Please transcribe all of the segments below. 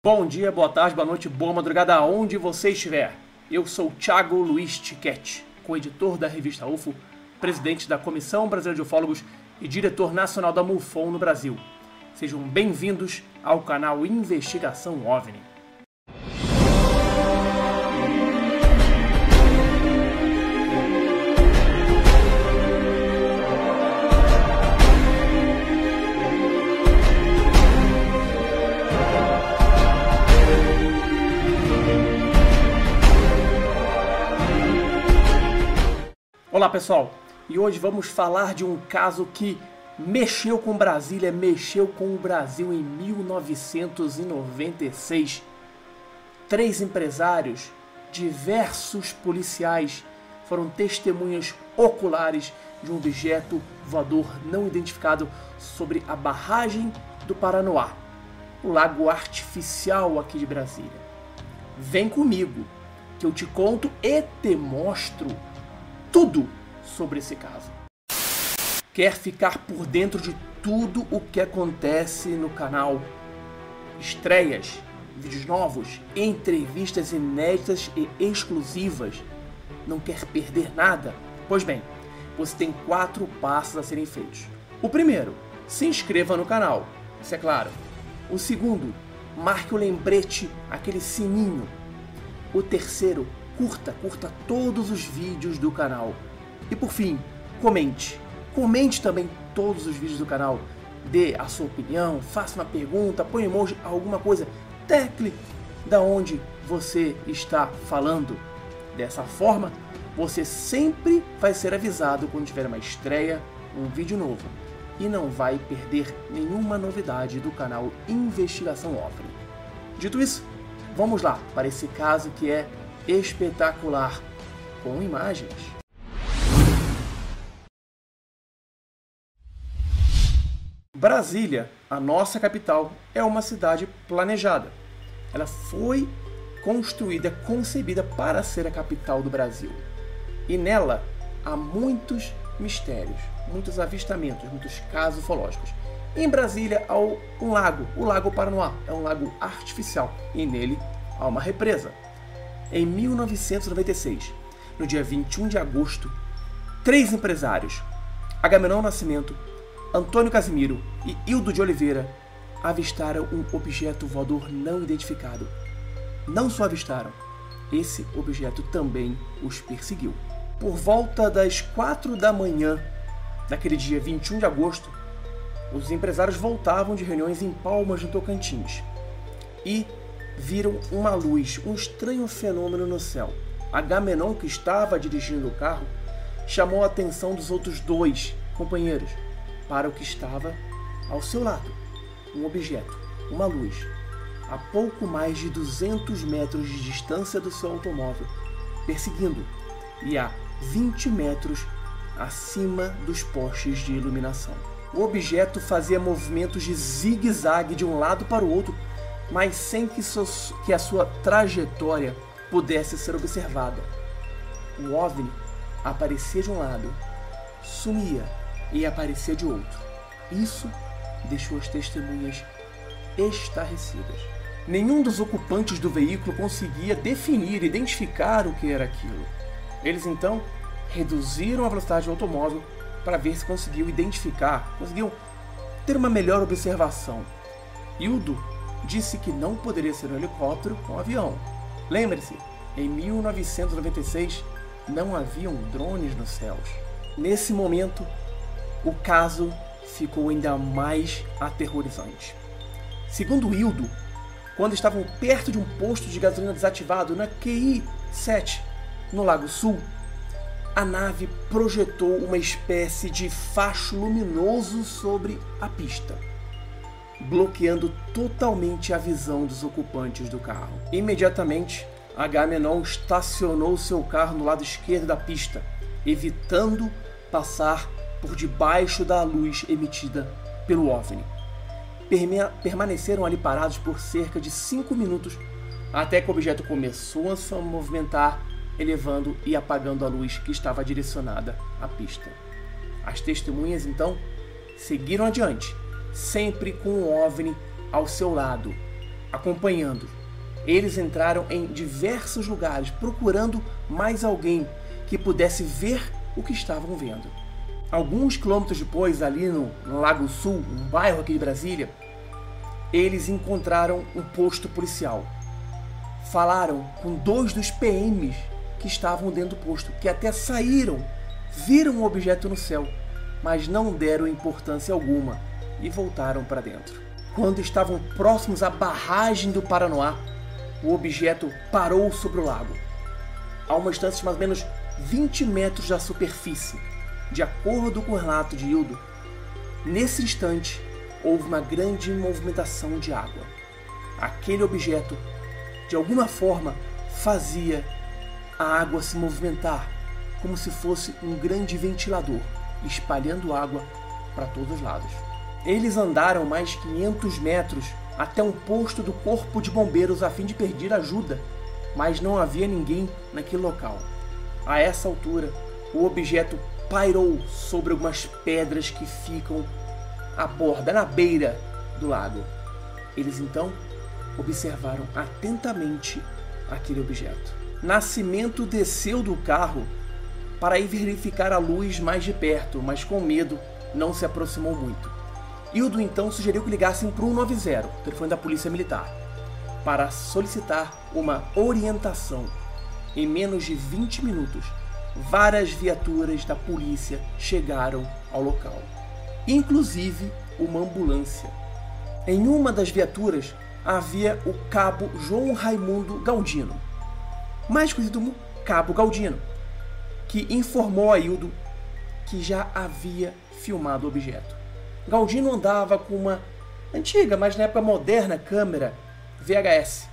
Bom dia, boa tarde, boa noite, boa madrugada, aonde você estiver. Eu sou Thiago Luiz Tiquete, co-editor da revista UFO, presidente da Comissão Brasileira de Ufólogos e diretor nacional da MUFON no Brasil. Sejam bem-vindos ao canal Investigação OVNI. Olá pessoal, e hoje vamos falar de um caso que mexeu com Brasília, mexeu com o Brasil em 1996. Três empresários, diversos policiais foram testemunhas oculares de um objeto voador não identificado sobre a barragem do Paranoá, o lago artificial aqui de Brasília. Vem comigo, que eu te conto e te mostro tudo sobre esse caso. Quer ficar por dentro de tudo o que acontece no canal? Estreias, vídeos novos, entrevistas inéditas e exclusivas? Não quer perder nada? Pois bem, você tem quatro passos a serem feitos. O primeiro, se inscreva no canal, isso é claro. O segundo, marque o lembrete, aquele sininho. O terceiro, curta, curta todos os vídeos do canal. E por fim, comente. Comente também todos os vídeos do canal. Dê a sua opinião, faça uma pergunta, põe emoji, alguma coisa. Tecle da onde você está falando. Dessa forma, você sempre vai ser avisado quando tiver uma estreia, um vídeo novo. E não vai perder nenhuma novidade do canal Investigação OVNI. Dito isso, vamos lá para esse caso que é espetacular, com imagens. Brasília, a nossa capital, é uma cidade planejada. Ela foi construída, concebida para ser a capital do Brasil. E nela há muitos mistérios, muitos avistamentos, muitos casos ufológicos. Em Brasília há um lago, o Lago Paranoá, é um lago artificial, e nele há uma represa. Em 1996, no dia 21 de agosto, três empresários, Agamenon Nascimento, Antônio Casimiro e Hildo de Oliveira, avistaram um objeto voador não identificado. Não só avistaram, esse objeto também os perseguiu. Por volta das quatro da manhã daquele dia 21 de agosto, os empresários voltavam de reuniões em Palmas, no Tocantins. E viram uma luz, um estranho fenômeno no céu. Agamenon, que estava dirigindo o carro, chamou a atenção dos outros dois companheiros para o que estava ao seu lado: um objeto, uma luz, a pouco mais de 200 metros de distância do seu automóvel, perseguindo e a 20 metros acima dos postes de iluminação. O objeto fazia movimentos de zigue-zague de um lado para o outro mas sem que, que a sua trajetória pudesse ser observada. O OVNI aparecia de um lado, sumia e aparecia de outro. Isso deixou as testemunhas estarrecidas. Nenhum dos ocupantes do veículo conseguia definir, identificar o que era aquilo. Eles então reduziram a velocidade do automóvel para ver se conseguiam identificar, conseguiam ter uma melhor observação. Hildo disse que não poderia ser um helicóptero com um avião. Lembre-se, em 1996 não haviam drones nos céus. Nesse momento, o caso ficou ainda mais aterrorizante. Segundo Hildo, quando estavam perto de um posto de gasolina desativado na QI 7, no Lago Sul, a nave projetou uma espécie de facho luminoso sobre a pista bloqueando totalmente a visão dos ocupantes do carro. Imediatamente, Agamenon estacionou seu carro no lado esquerdo da pista, evitando passar por debaixo da luz emitida pelo OVNI. Permaneceram ali parados por cerca de 5 minutos até que o objeto começou a se movimentar, elevando e apagando a luz que estava direcionada à pista. As testemunhas então seguiram adiante sempre com um OVNI ao seu lado. acompanhando. Eles entraram em diversos lugares procurando mais alguém que pudesse ver o que estavam vendo. Alguns quilômetros depois, ali no, no Lago Sul, um bairro aqui de Brasília, eles encontraram um posto policial. Falaram com dois dos PMs que estavam dentro do posto, que até saíram, viram um objeto no céu, mas não deram importância alguma e voltaram para dentro. Quando estavam próximos à barragem do Paranoá, o objeto parou sobre o lago, a uma distância de mais ou menos 20 metros da superfície. De acordo com o relato de Hildo, nesse instante houve uma grande movimentação de água. Aquele objeto, de alguma forma, fazia a água se movimentar, como se fosse um grande ventilador, espalhando água para todos os lados. Eles andaram mais 500 metros até um posto do Corpo de Bombeiros a fim de pedir ajuda, mas não havia ninguém naquele local. A essa altura, o objeto pairou sobre algumas pedras que ficam à borda, na beira do lago. Eles então observaram atentamente aquele objeto. Nascimento desceu do carro para ir verificar a luz mais de perto, mas com medo não se aproximou muito. Hildo então sugeriu que ligassem para o 190, o telefone da Polícia Militar, para solicitar uma orientação. Em menos de 20 minutos, várias viaturas da polícia chegaram ao local, inclusive uma ambulância. Em uma das viaturas havia o cabo João Raimundo Galdino, mais conhecido como Cabo Galdino, que informou a Hildo que já havia filmado o objeto. Galdino andava com uma antiga, mas na época moderna, câmera VHS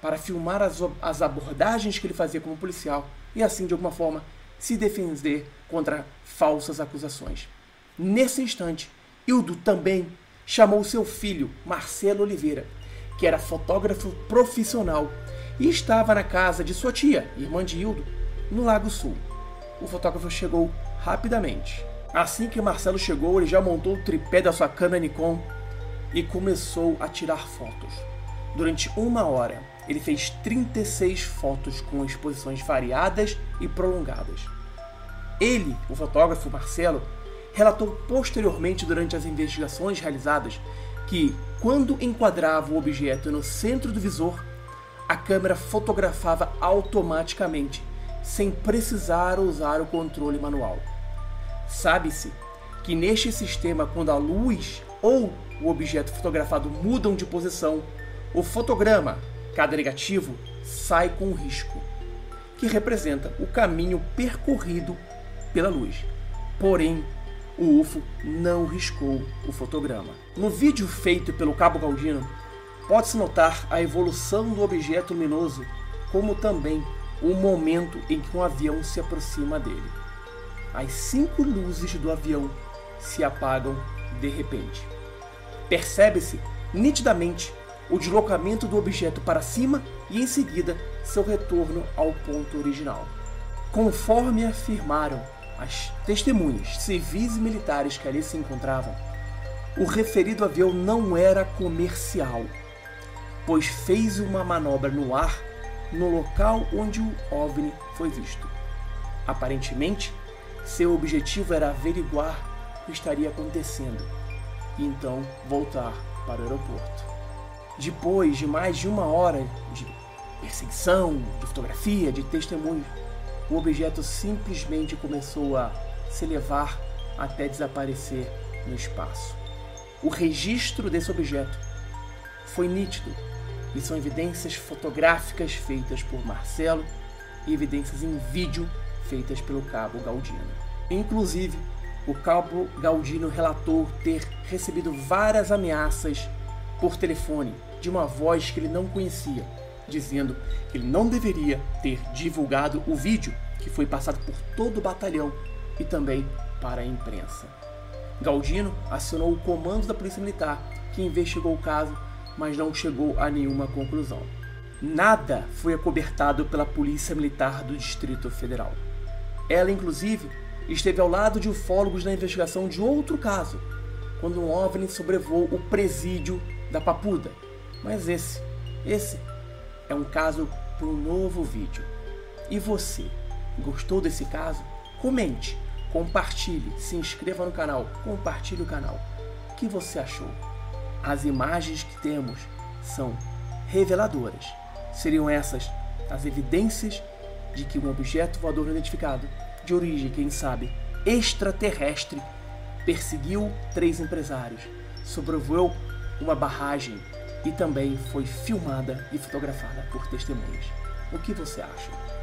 para filmar as, as abordagens que ele fazia como policial e assim, de alguma forma, se defender contra falsas acusações. Nesse instante, Hildo também chamou seu filho, Marcelo Oliveira, que era fotógrafo profissional e estava na casa de sua tia, irmã de Hildo, no Lago Sul. O fotógrafo chegou rapidamente. Assim que Marcelo chegou, ele já montou o tripé da sua câmera Nikon e começou a tirar fotos. Durante uma hora, ele fez 36 fotos com exposições variadas e prolongadas. Ele, o fotógrafo Marcelo, relatou posteriormente durante as investigações realizadas que, quando enquadrava o objeto no centro do visor, a câmera fotografava automaticamente, sem precisar usar o controle manual. Sabe-se que neste sistema, quando a luz ou o objeto fotografado mudam de posição, o fotograma, cada negativo, sai com um risco, que representa o caminho percorrido pela luz. Porém, o UFO não riscou o fotograma. No vídeo feito pelo Cabo Galdino, pode-se notar a evolução do objeto luminoso, como também o momento em que um avião se aproxima dele as cinco luzes do avião se apagam de repente. Percebe-se nitidamente o deslocamento do objeto para cima e em seguida seu retorno ao ponto original. Conforme afirmaram as testemunhas civis e militares que ali se encontravam, o referido avião não era comercial, pois fez uma manobra no ar no local onde o OVNI foi visto. Aparentemente, seu objetivo era averiguar o que estaria acontecendo e então voltar para o aeroporto. Depois de mais de uma hora de perseguição, de fotografia, de testemunhos, o objeto simplesmente começou a se elevar até desaparecer no espaço. O registro desse objeto foi nítido e são evidências fotográficas feitas por Marcelo e evidências em vídeo feitas pelo cabo Galdino. Inclusive, o cabo Galdino relatou ter recebido várias ameaças por telefone de uma voz que ele não conhecia, dizendo que ele não deveria ter divulgado o vídeo que foi passado por todo o batalhão e também para a imprensa. Galdino acionou o comando da Polícia Militar, que investigou o caso, mas não chegou a nenhuma conclusão. Nada foi acobertado pela Polícia Militar do Distrito Federal. Ela, inclusive, esteve ao lado de ufólogos na investigação de outro caso, quando um OVNI sobrevoou o presídio da Papuda, mas esse Esse é um caso para um novo vídeo. E você, gostou desse caso? Comente, compartilhe, se inscreva no canal, compartilhe o canal. O que você achou? As imagens que temos são reveladoras. Seriam essas as evidências de que um objeto voador não identificado, de origem, quem sabe, extraterrestre, perseguiu três empresários, sobrevoou uma barragem e também foi filmada e fotografada por testemunhas. O que você acha?